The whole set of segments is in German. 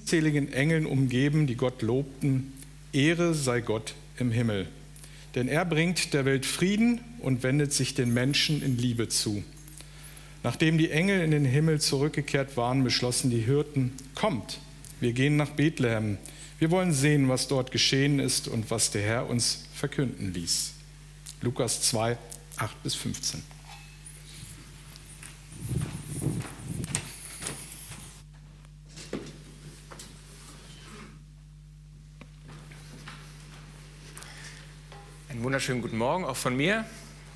unzähligen Engeln umgeben, die Gott lobten, Ehre sei Gott im Himmel. Denn er bringt der Welt Frieden und wendet sich den Menschen in Liebe zu. Nachdem die Engel in den Himmel zurückgekehrt waren, beschlossen die Hirten, kommt, wir gehen nach Bethlehem. Wir wollen sehen, was dort geschehen ist und was der Herr uns verkünden ließ. Lukas 2, 8 bis 15. wunderschönen guten Morgen auch von mir.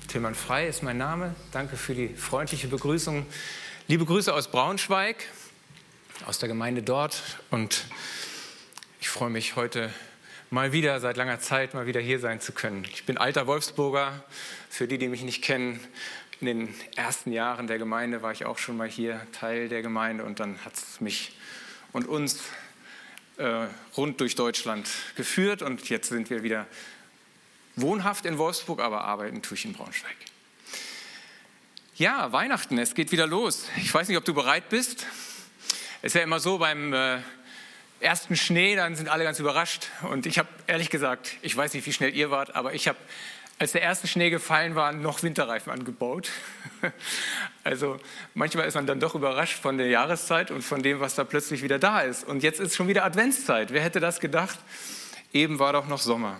Tilman Frei ist mein Name. Danke für die freundliche Begrüßung. Liebe Grüße aus Braunschweig, aus der Gemeinde dort. Und ich freue mich heute mal wieder, seit langer Zeit, mal wieder hier sein zu können. Ich bin alter Wolfsburger. Für die, die mich nicht kennen, in den ersten Jahren der Gemeinde war ich auch schon mal hier Teil der Gemeinde und dann hat es mich und uns äh, rund durch Deutschland geführt und jetzt sind wir wieder wohnhaft in Wolfsburg, aber arbeiten tue ich in Braunschweig. Ja, Weihnachten, es geht wieder los. Ich weiß nicht, ob du bereit bist. Es ist ja immer so beim äh, ersten Schnee, dann sind alle ganz überrascht. Und ich habe ehrlich gesagt, ich weiß nicht, wie schnell ihr wart, aber ich habe, als der erste Schnee gefallen war, noch Winterreifen angebaut. also manchmal ist man dann doch überrascht von der Jahreszeit und von dem, was da plötzlich wieder da ist. Und jetzt ist schon wieder Adventszeit. Wer hätte das gedacht? Eben war doch noch Sommer.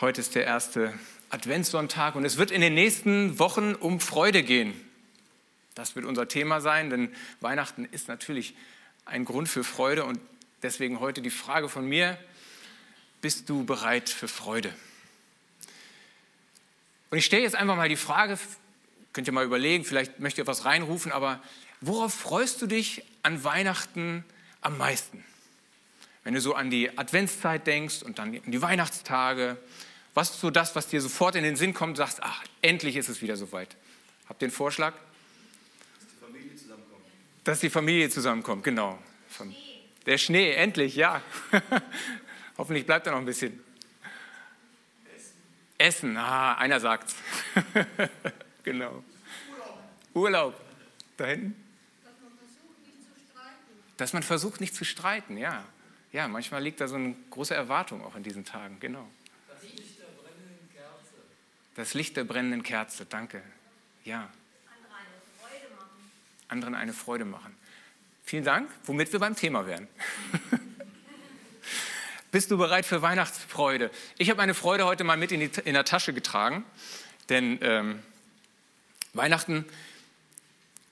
Heute ist der erste Adventssonntag und es wird in den nächsten Wochen um Freude gehen. Das wird unser Thema sein, denn Weihnachten ist natürlich ein Grund für Freude und deswegen heute die Frage von mir, bist du bereit für Freude? Und ich stelle jetzt einfach mal die Frage, könnt ihr mal überlegen, vielleicht möchtet ihr was reinrufen, aber worauf freust du dich an Weihnachten am meisten? Wenn du so an die Adventszeit denkst und dann an die Weihnachtstage, was ist so das, was dir sofort in den Sinn kommt und sagst, ach, endlich ist es wieder soweit? Habt ihr einen Vorschlag? Dass die Familie zusammenkommt. Dass die Familie zusammenkommt, genau. Schnee. Der Schnee, endlich, ja. Hoffentlich bleibt er noch ein bisschen. Essen. Essen, ah, einer sagt's. genau. Urlaub. Urlaub. Da hinten? Dass man versucht, nicht zu streiten. Dass man versucht, nicht zu streiten, ja ja, manchmal liegt da so eine große Erwartung auch in diesen Tagen, genau. Das Licht der brennenden Kerze. Das Licht der brennenden Kerze, danke. Ja. Andere eine Freude machen. Anderen eine Freude machen. Vielen Dank, womit wir beim Thema wären. Bist du bereit für Weihnachtsfreude? Ich habe meine Freude heute mal mit in, die, in der Tasche getragen, denn ähm, Weihnachten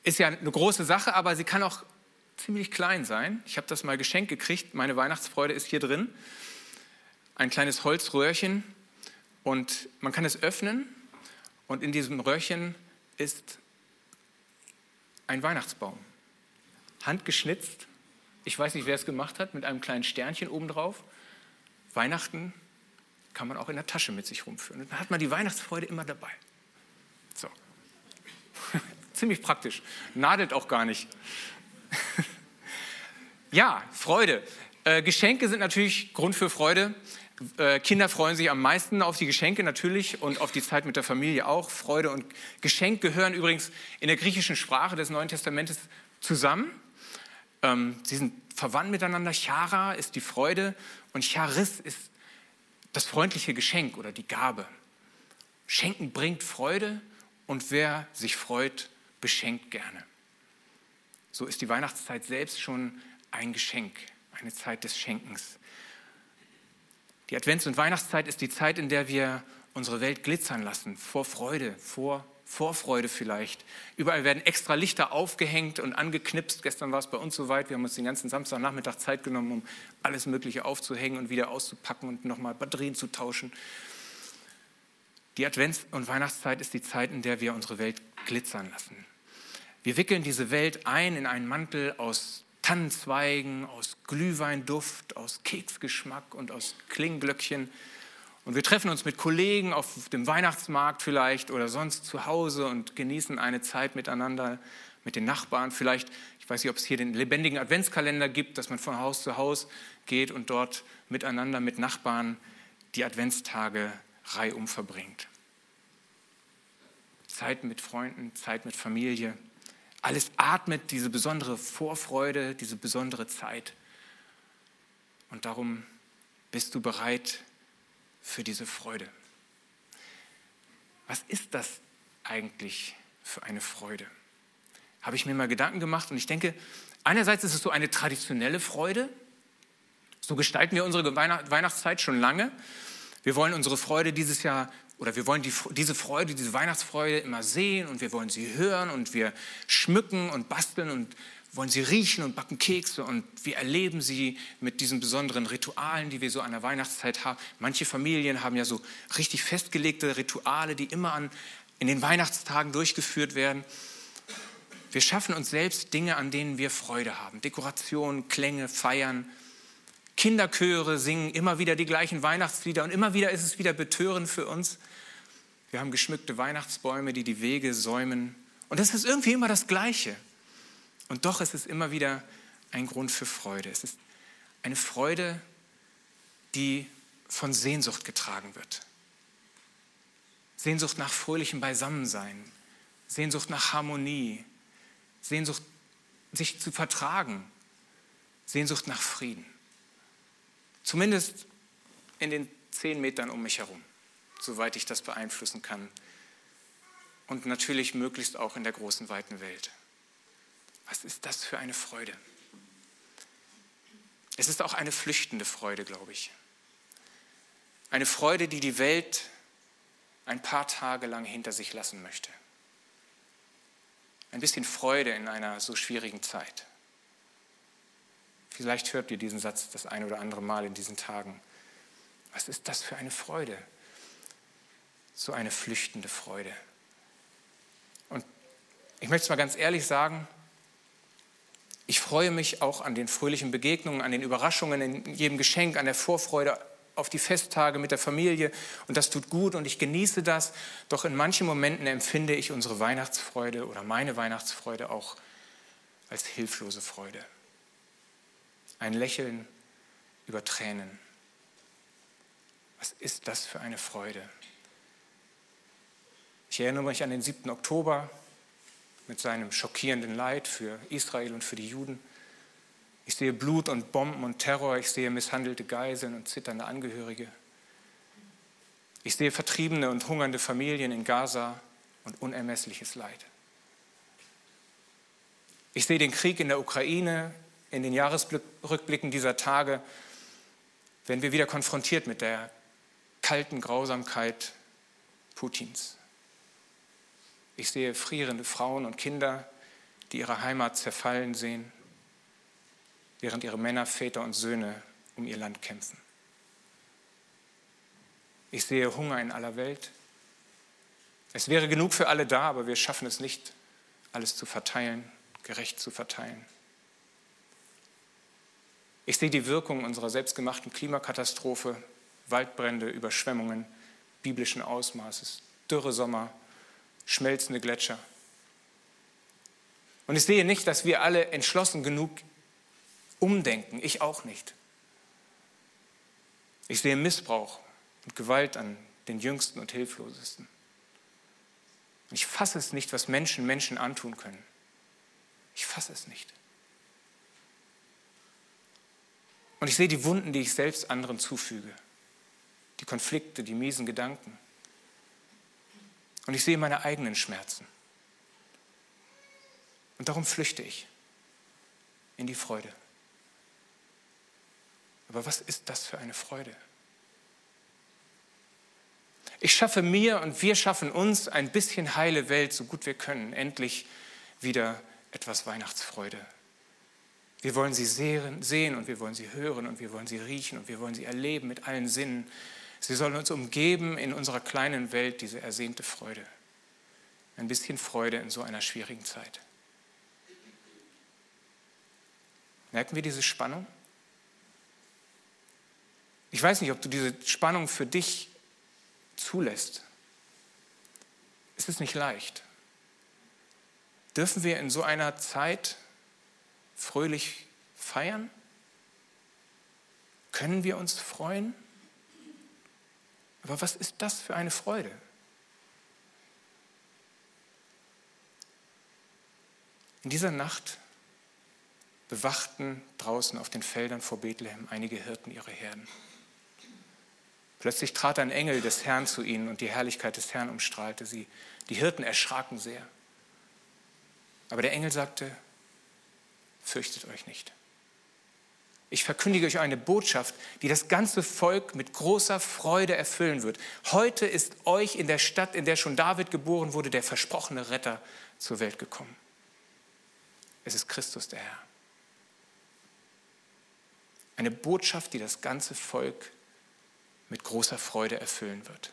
ist ja eine große Sache, aber sie kann auch ziemlich klein sein. Ich habe das mal geschenkt gekriegt. Meine Weihnachtsfreude ist hier drin. Ein kleines Holzröhrchen und man kann es öffnen und in diesem Röhrchen ist ein Weihnachtsbaum. Handgeschnitzt. Ich weiß nicht, wer es gemacht hat, mit einem kleinen Sternchen obendrauf. Weihnachten kann man auch in der Tasche mit sich rumführen. Und dann hat man die Weihnachtsfreude immer dabei. So. Ziemlich praktisch. Nadelt auch gar nicht. ja, Freude. Äh, Geschenke sind natürlich Grund für Freude. Äh, Kinder freuen sich am meisten auf die Geschenke natürlich und auf die Zeit mit der Familie auch. Freude und Geschenk gehören übrigens in der griechischen Sprache des Neuen Testamentes zusammen. Ähm, sie sind verwandt miteinander. Chara ist die Freude und Charis ist das freundliche Geschenk oder die Gabe. Schenken bringt Freude und wer sich freut, beschenkt gerne. So ist die Weihnachtszeit selbst schon ein Geschenk, eine Zeit des Schenkens. Die Advents- und Weihnachtszeit ist die Zeit, in der wir unsere Welt glitzern lassen, vor Freude, vor Vorfreude vielleicht. Überall werden extra Lichter aufgehängt und angeknipst. Gestern war es bei uns soweit. Wir haben uns den ganzen Samstagnachmittag Zeit genommen, um alles Mögliche aufzuhängen und wieder auszupacken und nochmal Batterien zu tauschen. Die Advents- und Weihnachtszeit ist die Zeit, in der wir unsere Welt glitzern lassen. Wir wickeln diese Welt ein in einen Mantel aus Tannenzweigen, aus Glühweinduft, aus Keksgeschmack und aus Klingglöckchen. Und wir treffen uns mit Kollegen auf dem Weihnachtsmarkt vielleicht oder sonst zu Hause und genießen eine Zeit miteinander, mit den Nachbarn. Vielleicht, ich weiß nicht, ob es hier den lebendigen Adventskalender gibt, dass man von Haus zu Haus geht und dort miteinander mit Nachbarn die Adventstage reihum verbringt. Zeit mit Freunden, Zeit mit Familie. Alles atmet diese besondere Vorfreude, diese besondere Zeit. Und darum bist du bereit für diese Freude. Was ist das eigentlich für eine Freude? Habe ich mir mal Gedanken gemacht und ich denke, einerseits ist es so eine traditionelle Freude. So gestalten wir unsere Weihnachtszeit schon lange. Wir wollen unsere Freude dieses Jahr oder wir wollen die, diese Freude, diese Weihnachtsfreude immer sehen und wir wollen sie hören und wir schmücken und basteln und wollen sie riechen und backen Kekse und wir erleben sie mit diesen besonderen Ritualen, die wir so an der Weihnachtszeit haben. Manche Familien haben ja so richtig festgelegte Rituale, die immer an, in den Weihnachtstagen durchgeführt werden. Wir schaffen uns selbst Dinge, an denen wir Freude haben. Dekorationen, Klänge, Feiern. Kinderchöre singen immer wieder die gleichen Weihnachtslieder und immer wieder ist es wieder betörend für uns. Wir haben geschmückte Weihnachtsbäume, die die Wege säumen. Und es ist irgendwie immer das Gleiche. Und doch ist es immer wieder ein Grund für Freude. Es ist eine Freude, die von Sehnsucht getragen wird. Sehnsucht nach fröhlichem Beisammensein, Sehnsucht nach Harmonie, Sehnsucht, sich zu vertragen, Sehnsucht nach Frieden. Zumindest in den zehn Metern um mich herum soweit ich das beeinflussen kann. Und natürlich möglichst auch in der großen, weiten Welt. Was ist das für eine Freude? Es ist auch eine flüchtende Freude, glaube ich. Eine Freude, die die Welt ein paar Tage lang hinter sich lassen möchte. Ein bisschen Freude in einer so schwierigen Zeit. Vielleicht hört ihr diesen Satz das ein oder andere Mal in diesen Tagen. Was ist das für eine Freude? So eine flüchtende Freude. Und ich möchte es mal ganz ehrlich sagen, ich freue mich auch an den fröhlichen Begegnungen, an den Überraschungen, in jedem Geschenk, an der Vorfreude auf die Festtage mit der Familie und das tut gut und ich genieße das. Doch in manchen Momenten empfinde ich unsere Weihnachtsfreude oder meine Weihnachtsfreude auch als hilflose Freude. Ein Lächeln über Tränen. Was ist das für eine Freude? Ich erinnere mich an den 7. Oktober mit seinem schockierenden Leid für Israel und für die Juden. Ich sehe Blut und Bomben und Terror, ich sehe misshandelte Geiseln und zitternde Angehörige. Ich sehe vertriebene und hungernde Familien in Gaza und unermessliches Leid. Ich sehe den Krieg in der Ukraine in den Jahresrückblicken dieser Tage, werden wir wieder konfrontiert mit der kalten Grausamkeit Putins. Ich sehe frierende Frauen und Kinder, die ihre Heimat zerfallen sehen, während ihre Männer, Väter und Söhne um ihr Land kämpfen. Ich sehe Hunger in aller Welt. Es wäre genug für alle da, aber wir schaffen es nicht, alles zu verteilen, gerecht zu verteilen. Ich sehe die Wirkung unserer selbstgemachten Klimakatastrophe, Waldbrände, Überschwemmungen biblischen Ausmaßes, Dürre Sommer, schmelzende Gletscher. Und ich sehe nicht, dass wir alle entschlossen genug umdenken, ich auch nicht. Ich sehe Missbrauch und Gewalt an den Jüngsten und Hilflosesten. Und ich fasse es nicht, was Menschen Menschen antun können. Ich fasse es nicht. Und ich sehe die Wunden, die ich selbst anderen zufüge, die Konflikte, die miesen Gedanken. Und ich sehe meine eigenen Schmerzen. Und darum flüchte ich in die Freude. Aber was ist das für eine Freude? Ich schaffe mir und wir schaffen uns ein bisschen heile Welt, so gut wir können, endlich wieder etwas Weihnachtsfreude. Wir wollen sie sehen und wir wollen sie hören und wir wollen sie riechen und wir wollen sie erleben mit allen Sinnen. Sie sollen uns umgeben in unserer kleinen Welt, diese ersehnte Freude. Ein bisschen Freude in so einer schwierigen Zeit. Merken wir diese Spannung? Ich weiß nicht, ob du diese Spannung für dich zulässt. Es ist nicht leicht. Dürfen wir in so einer Zeit fröhlich feiern? Können wir uns freuen? Aber was ist das für eine Freude? In dieser Nacht bewachten draußen auf den Feldern vor Bethlehem einige Hirten ihre Herden. Plötzlich trat ein Engel des Herrn zu ihnen und die Herrlichkeit des Herrn umstrahlte sie. Die Hirten erschraken sehr. Aber der Engel sagte, fürchtet euch nicht. Ich verkündige euch eine Botschaft, die das ganze Volk mit großer Freude erfüllen wird. Heute ist euch in der Stadt, in der schon David geboren wurde, der versprochene Retter zur Welt gekommen. Es ist Christus der Herr. Eine Botschaft, die das ganze Volk mit großer Freude erfüllen wird.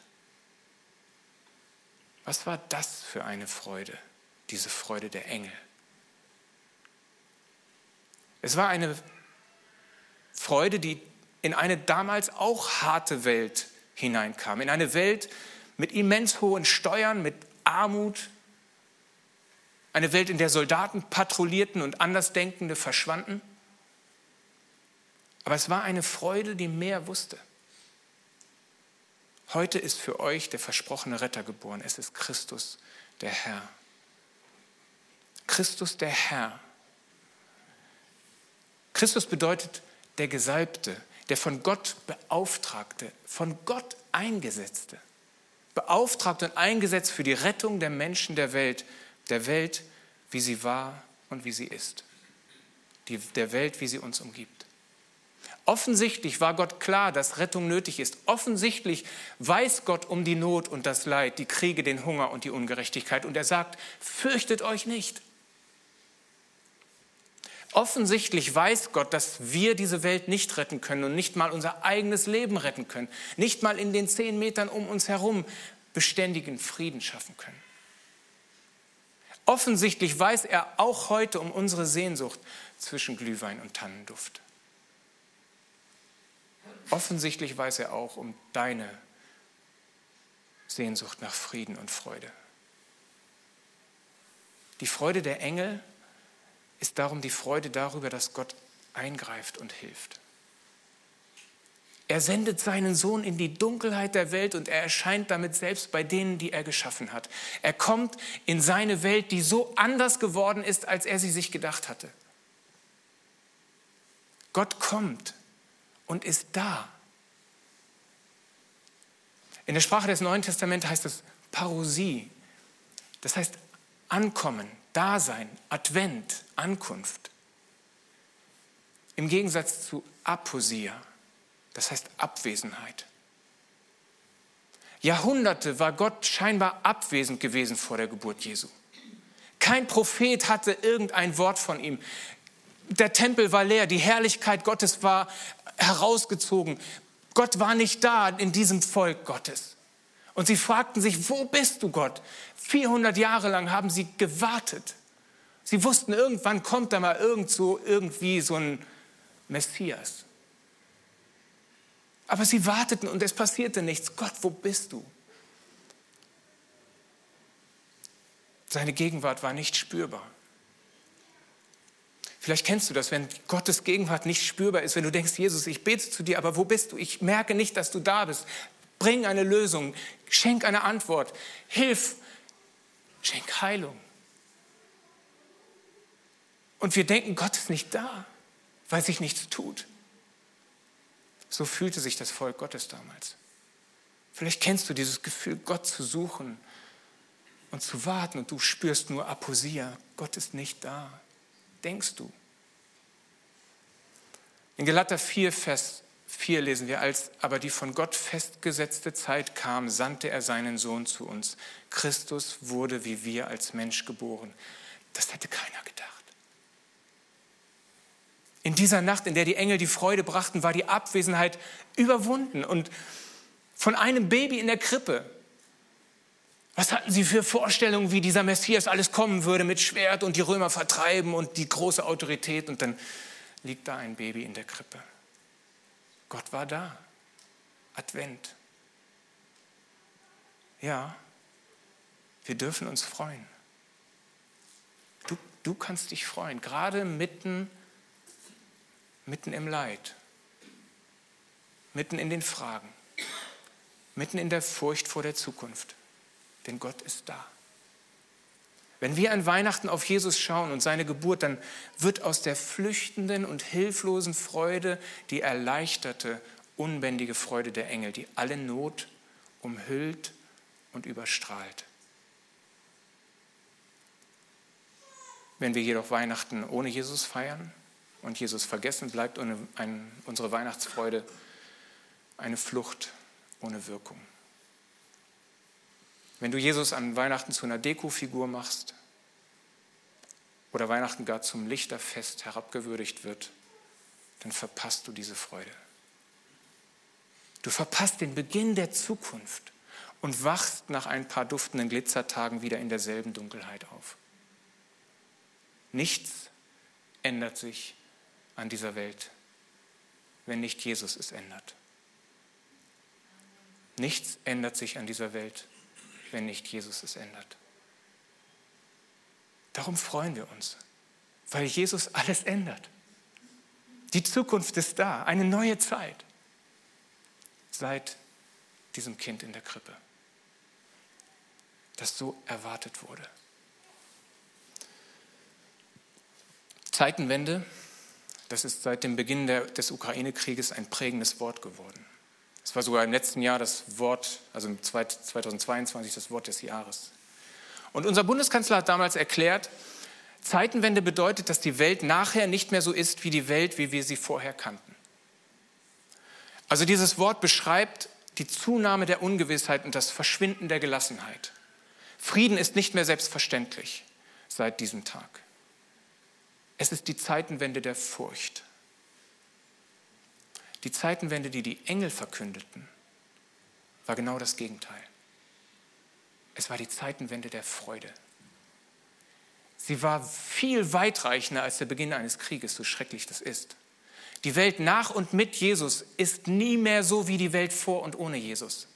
Was war das für eine Freude, diese Freude der Engel? Es war eine Freude, die in eine damals auch harte Welt hineinkam, in eine Welt mit immens hohen Steuern, mit Armut, eine Welt, in der Soldaten patrouillierten und Andersdenkende verschwanden. Aber es war eine Freude, die mehr wusste. Heute ist für euch der versprochene Retter geboren. Es ist Christus, der Herr. Christus, der Herr. Christus bedeutet der Gesalbte, der von Gott beauftragte, von Gott eingesetzte. Beauftragt und eingesetzt für die Rettung der Menschen der Welt, der Welt, wie sie war und wie sie ist. Die, der Welt, wie sie uns umgibt. Offensichtlich war Gott klar, dass Rettung nötig ist. Offensichtlich weiß Gott um die Not und das Leid, die Kriege, den Hunger und die Ungerechtigkeit. Und er sagt, fürchtet euch nicht. Offensichtlich weiß Gott, dass wir diese Welt nicht retten können und nicht mal unser eigenes Leben retten können, nicht mal in den zehn Metern um uns herum beständigen Frieden schaffen können. Offensichtlich weiß er auch heute um unsere Sehnsucht zwischen Glühwein und Tannenduft. Offensichtlich weiß er auch um deine Sehnsucht nach Frieden und Freude. Die Freude der Engel ist darum die Freude darüber, dass Gott eingreift und hilft. Er sendet seinen Sohn in die Dunkelheit der Welt und er erscheint damit selbst bei denen, die er geschaffen hat. Er kommt in seine Welt, die so anders geworden ist, als er sie sich gedacht hatte. Gott kommt und ist da. In der Sprache des Neuen Testaments heißt es Parousie. Das heißt ankommen, Dasein, Advent, Ankunft. Im Gegensatz zu Aposia, das heißt Abwesenheit. Jahrhunderte war Gott scheinbar abwesend gewesen vor der Geburt Jesu. Kein Prophet hatte irgendein Wort von ihm. Der Tempel war leer, die Herrlichkeit Gottes war herausgezogen. Gott war nicht da in diesem Volk Gottes. Und sie fragten sich, wo bist du Gott? 400 Jahre lang haben sie gewartet. Sie wussten, irgendwann kommt da mal irgend so, irgendwie so ein Messias. Aber sie warteten und es passierte nichts. Gott, wo bist du? Seine Gegenwart war nicht spürbar. Vielleicht kennst du das, wenn Gottes Gegenwart nicht spürbar ist, wenn du denkst, Jesus, ich bete zu dir, aber wo bist du? Ich merke nicht, dass du da bist. Bring eine Lösung, schenk eine Antwort, hilf, schenk Heilung. Und wir denken, Gott ist nicht da, weil sich nichts tut. So fühlte sich das Volk Gottes damals. Vielleicht kennst du dieses Gefühl, Gott zu suchen und zu warten und du spürst nur Aposia, Gott ist nicht da denkst du? In Galater 4, Vers 4 lesen wir, als aber die von Gott festgesetzte Zeit kam, sandte er seinen Sohn zu uns. Christus wurde wie wir als Mensch geboren. Das hätte keiner gedacht. In dieser Nacht, in der die Engel die Freude brachten, war die Abwesenheit überwunden. Und von einem Baby in der Krippe was hatten sie für Vorstellungen, wie dieser Messias alles kommen würde mit Schwert und die Römer vertreiben und die große Autorität? Und dann liegt da ein Baby in der Krippe. Gott war da. Advent. Ja, wir dürfen uns freuen. Du, du kannst dich freuen, gerade mitten, mitten im Leid, mitten in den Fragen, mitten in der Furcht vor der Zukunft denn Gott ist da. Wenn wir an Weihnachten auf Jesus schauen und seine Geburt, dann wird aus der flüchtenden und hilflosen Freude die erleichterte, unbändige Freude der Engel, die alle Not umhüllt und überstrahlt. Wenn wir jedoch Weihnachten ohne Jesus feiern und Jesus vergessen, bleibt unsere Weihnachtsfreude eine Flucht ohne Wirkung. Wenn du Jesus an Weihnachten zu einer Dekofigur machst oder Weihnachten gar zum Lichterfest herabgewürdigt wird, dann verpasst du diese Freude. Du verpasst den Beginn der Zukunft und wachst nach ein paar duftenden Glitzertagen wieder in derselben Dunkelheit auf. Nichts ändert sich an dieser Welt, wenn nicht Jesus es ändert. Nichts ändert sich an dieser Welt, wenn nicht Jesus es ändert. Darum freuen wir uns, weil Jesus alles ändert. Die Zukunft ist da, eine neue Zeit seit diesem Kind in der Krippe, das so erwartet wurde. Zeitenwende, das ist seit dem Beginn der, des Ukraine-Krieges ein prägendes Wort geworden. Es war sogar im letzten Jahr das Wort, also im 2022 das Wort des Jahres. Und unser Bundeskanzler hat damals erklärt, Zeitenwende bedeutet, dass die Welt nachher nicht mehr so ist wie die Welt, wie wir sie vorher kannten. Also dieses Wort beschreibt die Zunahme der Ungewissheit und das Verschwinden der Gelassenheit. Frieden ist nicht mehr selbstverständlich seit diesem Tag. Es ist die Zeitenwende der Furcht. Die Zeitenwende, die die Engel verkündeten, war genau das Gegenteil. Es war die Zeitenwende der Freude. Sie war viel weitreichender als der Beginn eines Krieges, so schrecklich das ist. Die Welt nach und mit Jesus ist nie mehr so wie die Welt vor und ohne Jesus.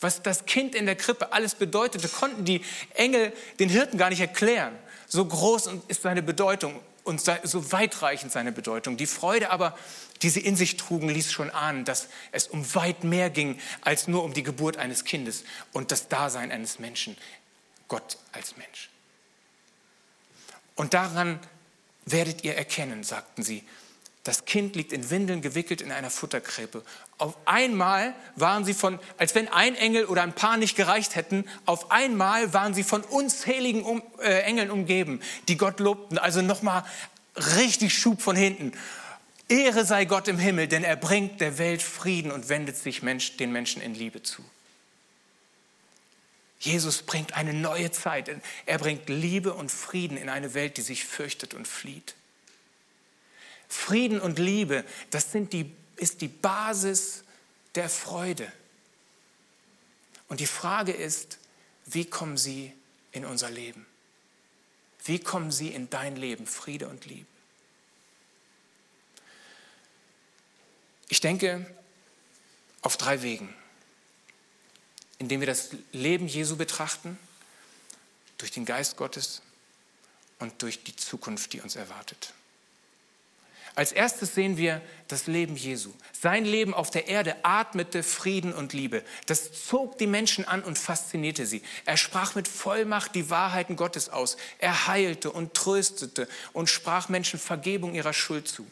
Was das Kind in der Krippe alles bedeutete, konnten die Engel den Hirten gar nicht erklären. So groß ist seine Bedeutung und so weitreichend seine Bedeutung. Die Freude aber, die sie in sich trugen, ließ schon ahnen, dass es um weit mehr ging als nur um die Geburt eines Kindes und das Dasein eines Menschen, Gott als Mensch. Und daran werdet ihr erkennen, sagten sie, das Kind liegt in Windeln gewickelt in einer Futterkrippe. Auf einmal waren sie von, als wenn ein Engel oder ein paar nicht gereicht hätten, auf einmal waren sie von unzähligen um, äh, Engeln umgeben, die Gott lobten. Also nochmal richtig Schub von hinten. Ehre sei Gott im Himmel, denn er bringt der Welt Frieden und wendet sich Mensch, den Menschen in Liebe zu. Jesus bringt eine neue Zeit. Er bringt Liebe und Frieden in eine Welt, die sich fürchtet und flieht. Frieden und Liebe, das sind die, ist die Basis der Freude. Und die Frage ist, wie kommen sie in unser Leben? Wie kommen sie in dein Leben, Friede und Liebe? Ich denke auf drei Wegen, indem wir das Leben Jesu betrachten, durch den Geist Gottes und durch die Zukunft, die uns erwartet. Als erstes sehen wir das Leben Jesu. Sein Leben auf der Erde atmete Frieden und Liebe. Das zog die Menschen an und faszinierte sie. Er sprach mit Vollmacht die Wahrheiten Gottes aus. Er heilte und tröstete und sprach Menschen Vergebung ihrer Schuld zu.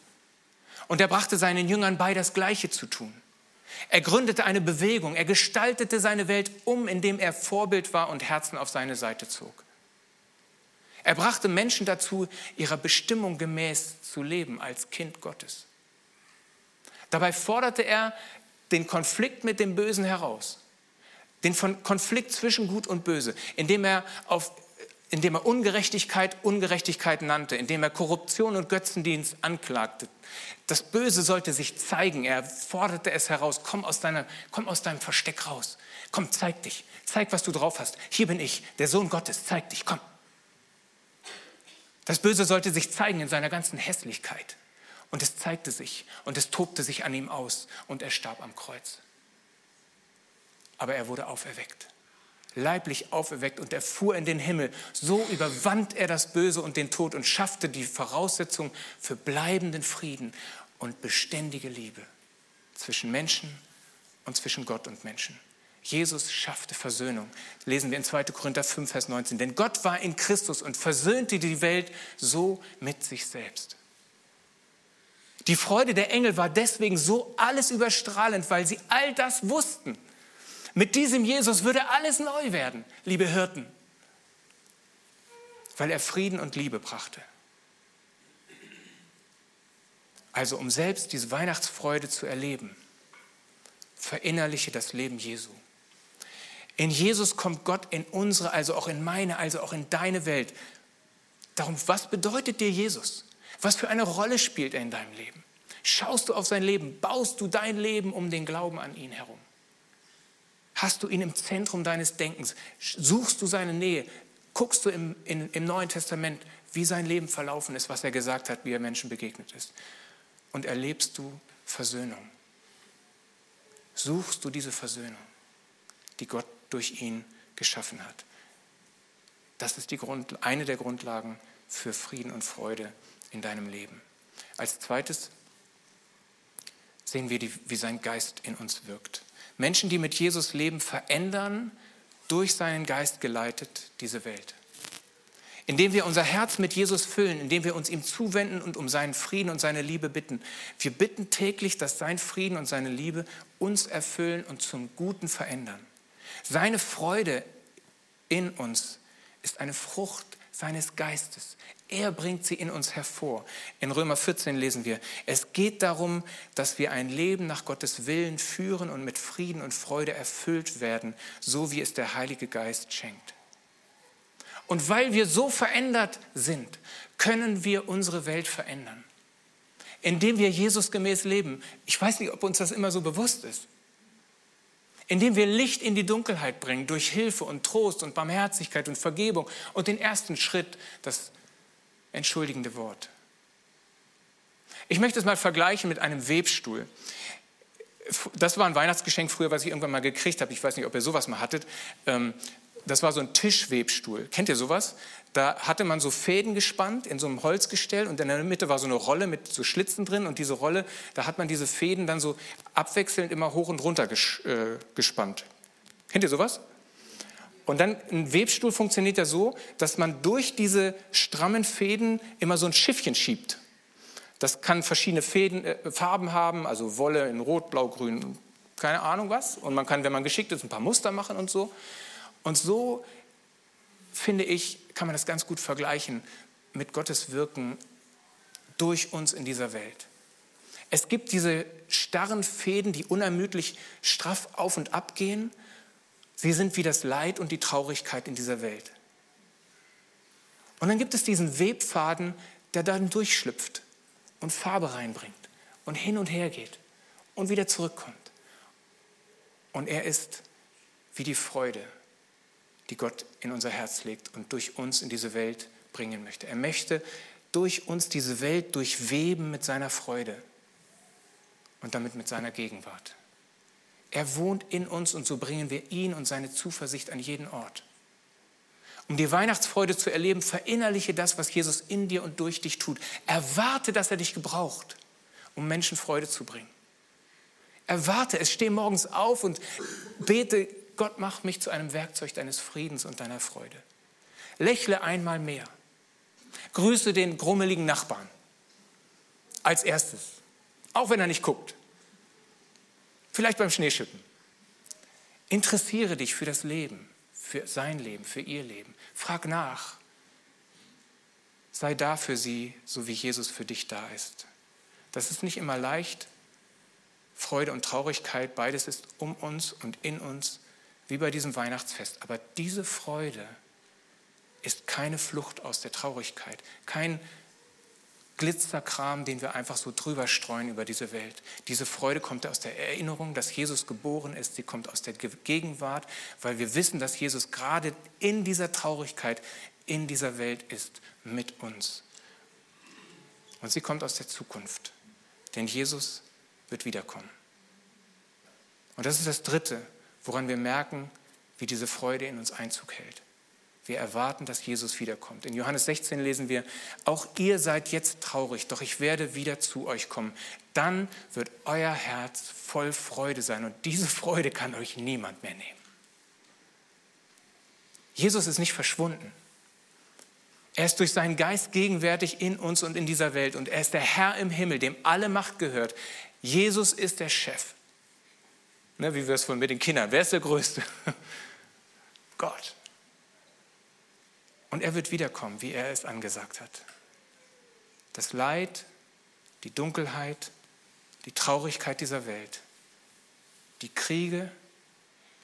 Und er brachte seinen Jüngern bei, das Gleiche zu tun. Er gründete eine Bewegung. Er gestaltete seine Welt um, indem er Vorbild war und Herzen auf seine Seite zog. Er brachte Menschen dazu, ihrer Bestimmung gemäß zu leben als Kind Gottes. Dabei forderte er den Konflikt mit dem Bösen heraus, den Konflikt zwischen Gut und Böse, indem er, auf, indem er Ungerechtigkeit Ungerechtigkeit nannte, indem er Korruption und Götzendienst anklagte. Das Böse sollte sich zeigen. Er forderte es heraus. Komm aus, deiner, komm aus deinem Versteck raus. Komm, zeig dich. Zeig, was du drauf hast. Hier bin ich, der Sohn Gottes. Zeig dich. Komm. Das Böse sollte sich zeigen in seiner ganzen Hässlichkeit. Und es zeigte sich und es tobte sich an ihm aus und er starb am Kreuz. Aber er wurde auferweckt, leiblich auferweckt und er fuhr in den Himmel. So überwand er das Böse und den Tod und schaffte die Voraussetzung für bleibenden Frieden und beständige Liebe zwischen Menschen und zwischen Gott und Menschen. Jesus schaffte Versöhnung. Lesen wir in 2. Korinther 5, Vers 19. Denn Gott war in Christus und versöhnte die Welt so mit sich selbst. Die Freude der Engel war deswegen so alles überstrahlend, weil sie all das wussten. Mit diesem Jesus würde alles neu werden, liebe Hirten, weil er Frieden und Liebe brachte. Also um selbst diese Weihnachtsfreude zu erleben, verinnerliche das Leben Jesu. In Jesus kommt Gott in unsere, also auch in meine, also auch in deine Welt. Darum, was bedeutet dir Jesus? Was für eine Rolle spielt er in deinem Leben? Schaust du auf sein Leben? Baust du dein Leben um den Glauben an ihn herum? Hast du ihn im Zentrum deines Denkens? Suchst du seine Nähe? Guckst du im, in, im Neuen Testament, wie sein Leben verlaufen ist, was er gesagt hat, wie er Menschen begegnet ist? Und erlebst du Versöhnung? Suchst du diese Versöhnung, die Gott durch ihn geschaffen hat? Das ist Grund, eine der Grundlagen für Frieden und Freude in deinem Leben. Als zweites sehen wir, die, wie sein Geist in uns wirkt. Menschen, die mit Jesus leben, verändern durch seinen Geist geleitet diese Welt. Indem wir unser Herz mit Jesus füllen, indem wir uns ihm zuwenden und um seinen Frieden und seine Liebe bitten. Wir bitten täglich, dass sein Frieden und seine Liebe uns erfüllen und zum Guten verändern. Seine Freude in uns ist eine Frucht seines Geistes. Er bringt sie in uns hervor. In Römer 14 lesen wir, es geht darum, dass wir ein Leben nach Gottes Willen führen und mit Frieden und Freude erfüllt werden, so wie es der Heilige Geist schenkt. Und weil wir so verändert sind, können wir unsere Welt verändern. Indem wir Jesus gemäß leben. Ich weiß nicht, ob uns das immer so bewusst ist. Indem wir Licht in die Dunkelheit bringen durch Hilfe und Trost und Barmherzigkeit und Vergebung und den ersten Schritt, das entschuldigende Wort. Ich möchte es mal vergleichen mit einem Webstuhl. Das war ein Weihnachtsgeschenk früher, was ich irgendwann mal gekriegt habe. Ich weiß nicht, ob ihr sowas mal hattet. Das war so ein Tischwebstuhl. Kennt ihr sowas? Da hatte man so Fäden gespannt in so einem Holzgestell und in der Mitte war so eine Rolle mit so Schlitzen drin und diese Rolle, da hat man diese Fäden dann so abwechselnd immer hoch und runter äh, gespannt. Kennt ihr sowas? Und dann ein Webstuhl funktioniert ja so, dass man durch diese strammen Fäden immer so ein Schiffchen schiebt. Das kann verschiedene Fäden, äh, Farben haben, also Wolle in Rot, Blau, Grün, keine Ahnung was. Und man kann, wenn man geschickt ist, ein paar Muster machen und so. Und so, finde ich, kann man das ganz gut vergleichen mit Gottes Wirken durch uns in dieser Welt. Es gibt diese starren Fäden, die unermüdlich straff auf und ab gehen Sie sind wie das Leid und die Traurigkeit in dieser Welt. Und dann gibt es diesen Webfaden, der dann durchschlüpft und Farbe reinbringt und hin und her geht und wieder zurückkommt. Und er ist wie die Freude, die Gott in unser Herz legt und durch uns in diese Welt bringen möchte. Er möchte durch uns diese Welt durchweben mit seiner Freude und damit mit seiner Gegenwart. Er wohnt in uns und so bringen wir ihn und seine Zuversicht an jeden Ort. Um die Weihnachtsfreude zu erleben, verinnerliche das, was Jesus in dir und durch dich tut. Erwarte, dass er dich gebraucht, um Menschen Freude zu bringen. Erwarte es, steh morgens auf und bete, Gott mach mich zu einem Werkzeug deines Friedens und deiner Freude. Lächle einmal mehr. Grüße den grummeligen Nachbarn als erstes, auch wenn er nicht guckt. Vielleicht beim Schneeschippen. Interessiere dich für das Leben, für sein Leben, für ihr Leben. Frag nach. Sei da für sie, so wie Jesus für dich da ist. Das ist nicht immer leicht. Freude und Traurigkeit, beides ist um uns und in uns, wie bei diesem Weihnachtsfest. Aber diese Freude ist keine Flucht aus der Traurigkeit, kein Glitzerkram, den wir einfach so drüber streuen über diese Welt. Diese Freude kommt aus der Erinnerung, dass Jesus geboren ist. Sie kommt aus der Gegenwart, weil wir wissen, dass Jesus gerade in dieser Traurigkeit in dieser Welt ist mit uns. Und sie kommt aus der Zukunft, denn Jesus wird wiederkommen. Und das ist das Dritte, woran wir merken, wie diese Freude in uns Einzug hält. Wir erwarten, dass Jesus wiederkommt. In Johannes 16 lesen wir, auch ihr seid jetzt traurig, doch ich werde wieder zu euch kommen. Dann wird euer Herz voll Freude sein und diese Freude kann euch niemand mehr nehmen. Jesus ist nicht verschwunden. Er ist durch seinen Geist gegenwärtig in uns und in dieser Welt und er ist der Herr im Himmel, dem alle Macht gehört. Jesus ist der Chef. Ne, wie wir es vorhin mit den Kindern. Wer ist der Größte? Gott. Und er wird wiederkommen, wie er es angesagt hat. Das Leid, die Dunkelheit, die Traurigkeit dieser Welt, die Kriege,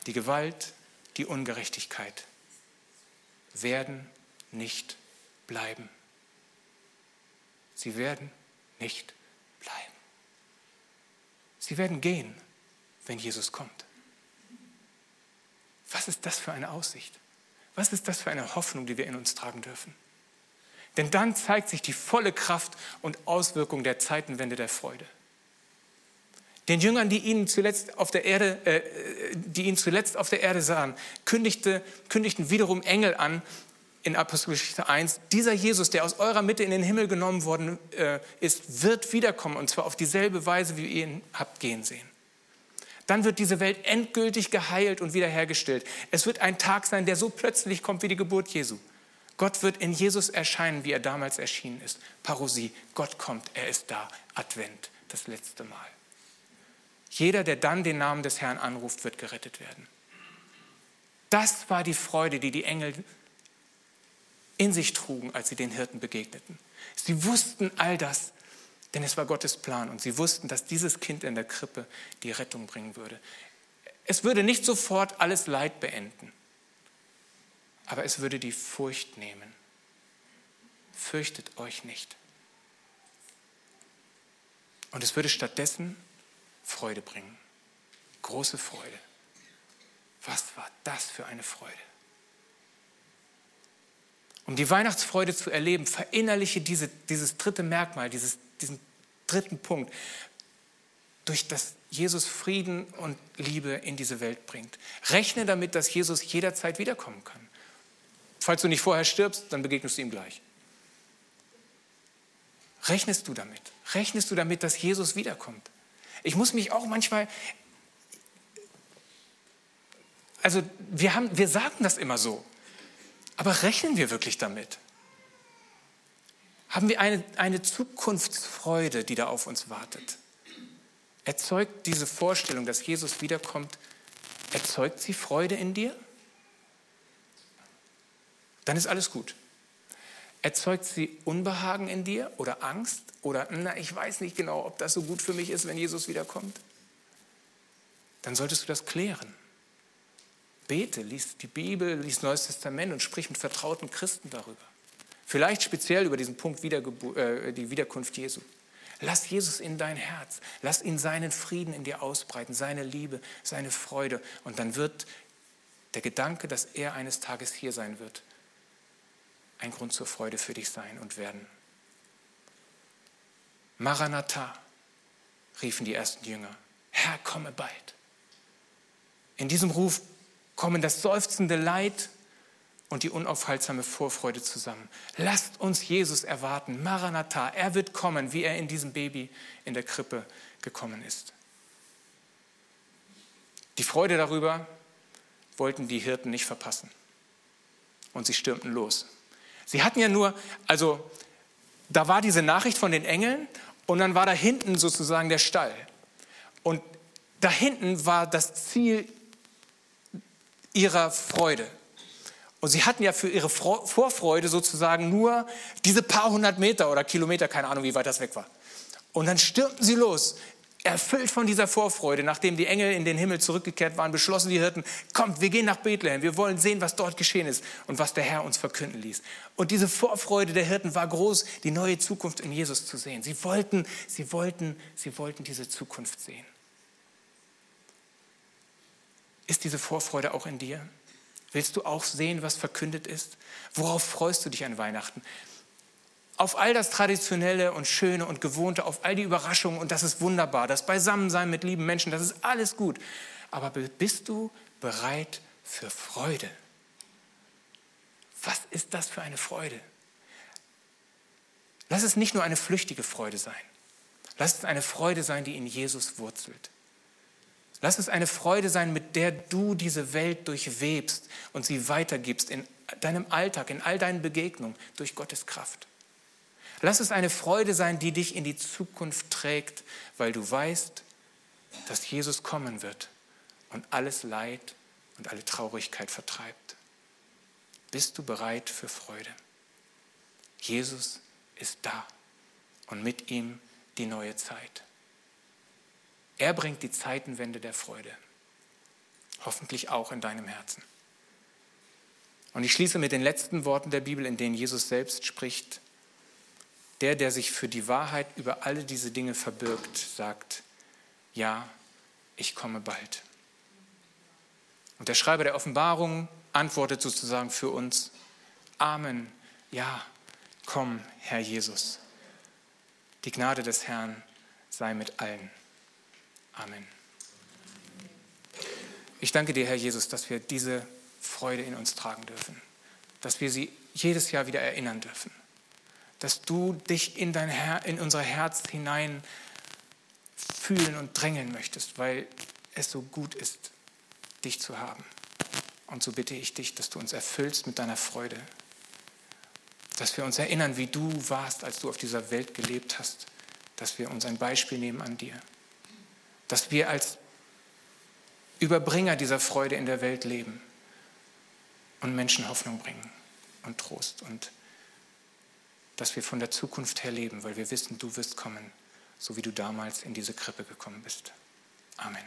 die Gewalt, die Ungerechtigkeit werden nicht bleiben. Sie werden nicht bleiben. Sie werden gehen, wenn Jesus kommt. Was ist das für eine Aussicht? Was ist das für eine Hoffnung, die wir in uns tragen dürfen? Denn dann zeigt sich die volle Kraft und Auswirkung der Zeitenwende der Freude. Den Jüngern, die ihn zuletzt auf der Erde, äh, die ihn zuletzt auf der Erde sahen, kündigte, kündigten wiederum Engel an in Apostelgeschichte 1, dieser Jesus, der aus eurer Mitte in den Himmel genommen worden äh, ist, wird wiederkommen und zwar auf dieselbe Weise, wie ihr ihn habt gehen sehen. Dann wird diese Welt endgültig geheilt und wiederhergestellt. Es wird ein Tag sein, der so plötzlich kommt wie die Geburt Jesu. Gott wird in Jesus erscheinen, wie er damals erschienen ist. Parosie, Gott kommt, er ist da. Advent, das letzte Mal. Jeder, der dann den Namen des Herrn anruft, wird gerettet werden. Das war die Freude, die die Engel in sich trugen, als sie den Hirten begegneten. Sie wussten all das, denn es war Gottes Plan und sie wussten, dass dieses Kind in der Krippe die Rettung bringen würde. Es würde nicht sofort alles Leid beenden, aber es würde die Furcht nehmen. Fürchtet euch nicht. Und es würde stattdessen Freude bringen. Große Freude. Was war das für eine Freude? Um die Weihnachtsfreude zu erleben, verinnerliche diese, dieses dritte Merkmal, dieses, diesen dritten Punkt, durch das Jesus Frieden und Liebe in diese Welt bringt. Rechne damit, dass Jesus jederzeit wiederkommen kann. Falls du nicht vorher stirbst, dann begegnest du ihm gleich. Rechnest du damit? Rechnest du damit, dass Jesus wiederkommt? Ich muss mich auch manchmal, also wir, haben, wir sagen das immer so, aber rechnen wir wirklich damit? Haben wir eine, eine Zukunftsfreude, die da auf uns wartet? Erzeugt diese Vorstellung, dass Jesus wiederkommt, erzeugt sie Freude in dir? Dann ist alles gut. Erzeugt sie Unbehagen in dir oder Angst oder na, ich weiß nicht genau, ob das so gut für mich ist, wenn Jesus wiederkommt? Dann solltest du das klären. Bete, lies die Bibel, lies Neues Testament und sprich mit vertrauten Christen darüber. Vielleicht speziell über diesen Punkt Wiedergebu äh, die Wiederkunft Jesu. Lass Jesus in dein Herz. Lass ihn seinen Frieden in dir ausbreiten, seine Liebe, seine Freude. Und dann wird der Gedanke, dass er eines Tages hier sein wird, ein Grund zur Freude für dich sein und werden. Maranatha, riefen die ersten Jünger. Herr, komme bald. In diesem Ruf kommen das seufzende Leid und die unaufhaltsame Vorfreude zusammen. Lasst uns Jesus erwarten. Maranatha, er wird kommen, wie er in diesem Baby in der Krippe gekommen ist. Die Freude darüber wollten die Hirten nicht verpassen. Und sie stürmten los. Sie hatten ja nur, also da war diese Nachricht von den Engeln und dann war da hinten sozusagen der Stall. Und da hinten war das Ziel ihrer Freude. Und sie hatten ja für ihre Vorfreude sozusagen nur diese paar hundert Meter oder Kilometer, keine Ahnung, wie weit das weg war. Und dann stürmten sie los, erfüllt von dieser Vorfreude, nachdem die Engel in den Himmel zurückgekehrt waren, beschlossen die Hirten, kommt, wir gehen nach Bethlehem, wir wollen sehen, was dort geschehen ist und was der Herr uns verkünden ließ. Und diese Vorfreude der Hirten war groß, die neue Zukunft in Jesus zu sehen. Sie wollten, sie wollten, sie wollten diese Zukunft sehen. Ist diese Vorfreude auch in dir? Willst du auch sehen, was verkündet ist? Worauf freust du dich an Weihnachten? Auf all das Traditionelle und Schöne und Gewohnte, auf all die Überraschungen und das ist wunderbar, das Beisammensein mit lieben Menschen, das ist alles gut. Aber bist du bereit für Freude? Was ist das für eine Freude? Lass es nicht nur eine flüchtige Freude sein. Lass es eine Freude sein, die in Jesus wurzelt. Lass es eine Freude sein, mit der du diese Welt durchwebst und sie weitergibst in deinem Alltag, in all deinen Begegnungen durch Gottes Kraft. Lass es eine Freude sein, die dich in die Zukunft trägt, weil du weißt, dass Jesus kommen wird und alles Leid und alle Traurigkeit vertreibt. Bist du bereit für Freude? Jesus ist da und mit ihm die neue Zeit. Er bringt die Zeitenwende der Freude, hoffentlich auch in deinem Herzen. Und ich schließe mit den letzten Worten der Bibel, in denen Jesus selbst spricht. Der, der sich für die Wahrheit über alle diese Dinge verbirgt, sagt, ja, ich komme bald. Und der Schreiber der Offenbarung antwortet sozusagen für uns, Amen, ja, komm, Herr Jesus. Die Gnade des Herrn sei mit allen. Amen. Ich danke dir, Herr Jesus, dass wir diese Freude in uns tragen dürfen, dass wir sie jedes Jahr wieder erinnern dürfen, dass du dich in, dein Her in unser Herz hinein fühlen und drängeln möchtest, weil es so gut ist, dich zu haben. Und so bitte ich dich, dass du uns erfüllst mit deiner Freude, dass wir uns erinnern, wie du warst, als du auf dieser Welt gelebt hast, dass wir uns ein Beispiel nehmen an dir, dass wir als Überbringer dieser Freude in der Welt leben und Menschen Hoffnung bringen und Trost und dass wir von der Zukunft her leben, weil wir wissen, du wirst kommen, so wie du damals in diese Krippe gekommen bist. Amen.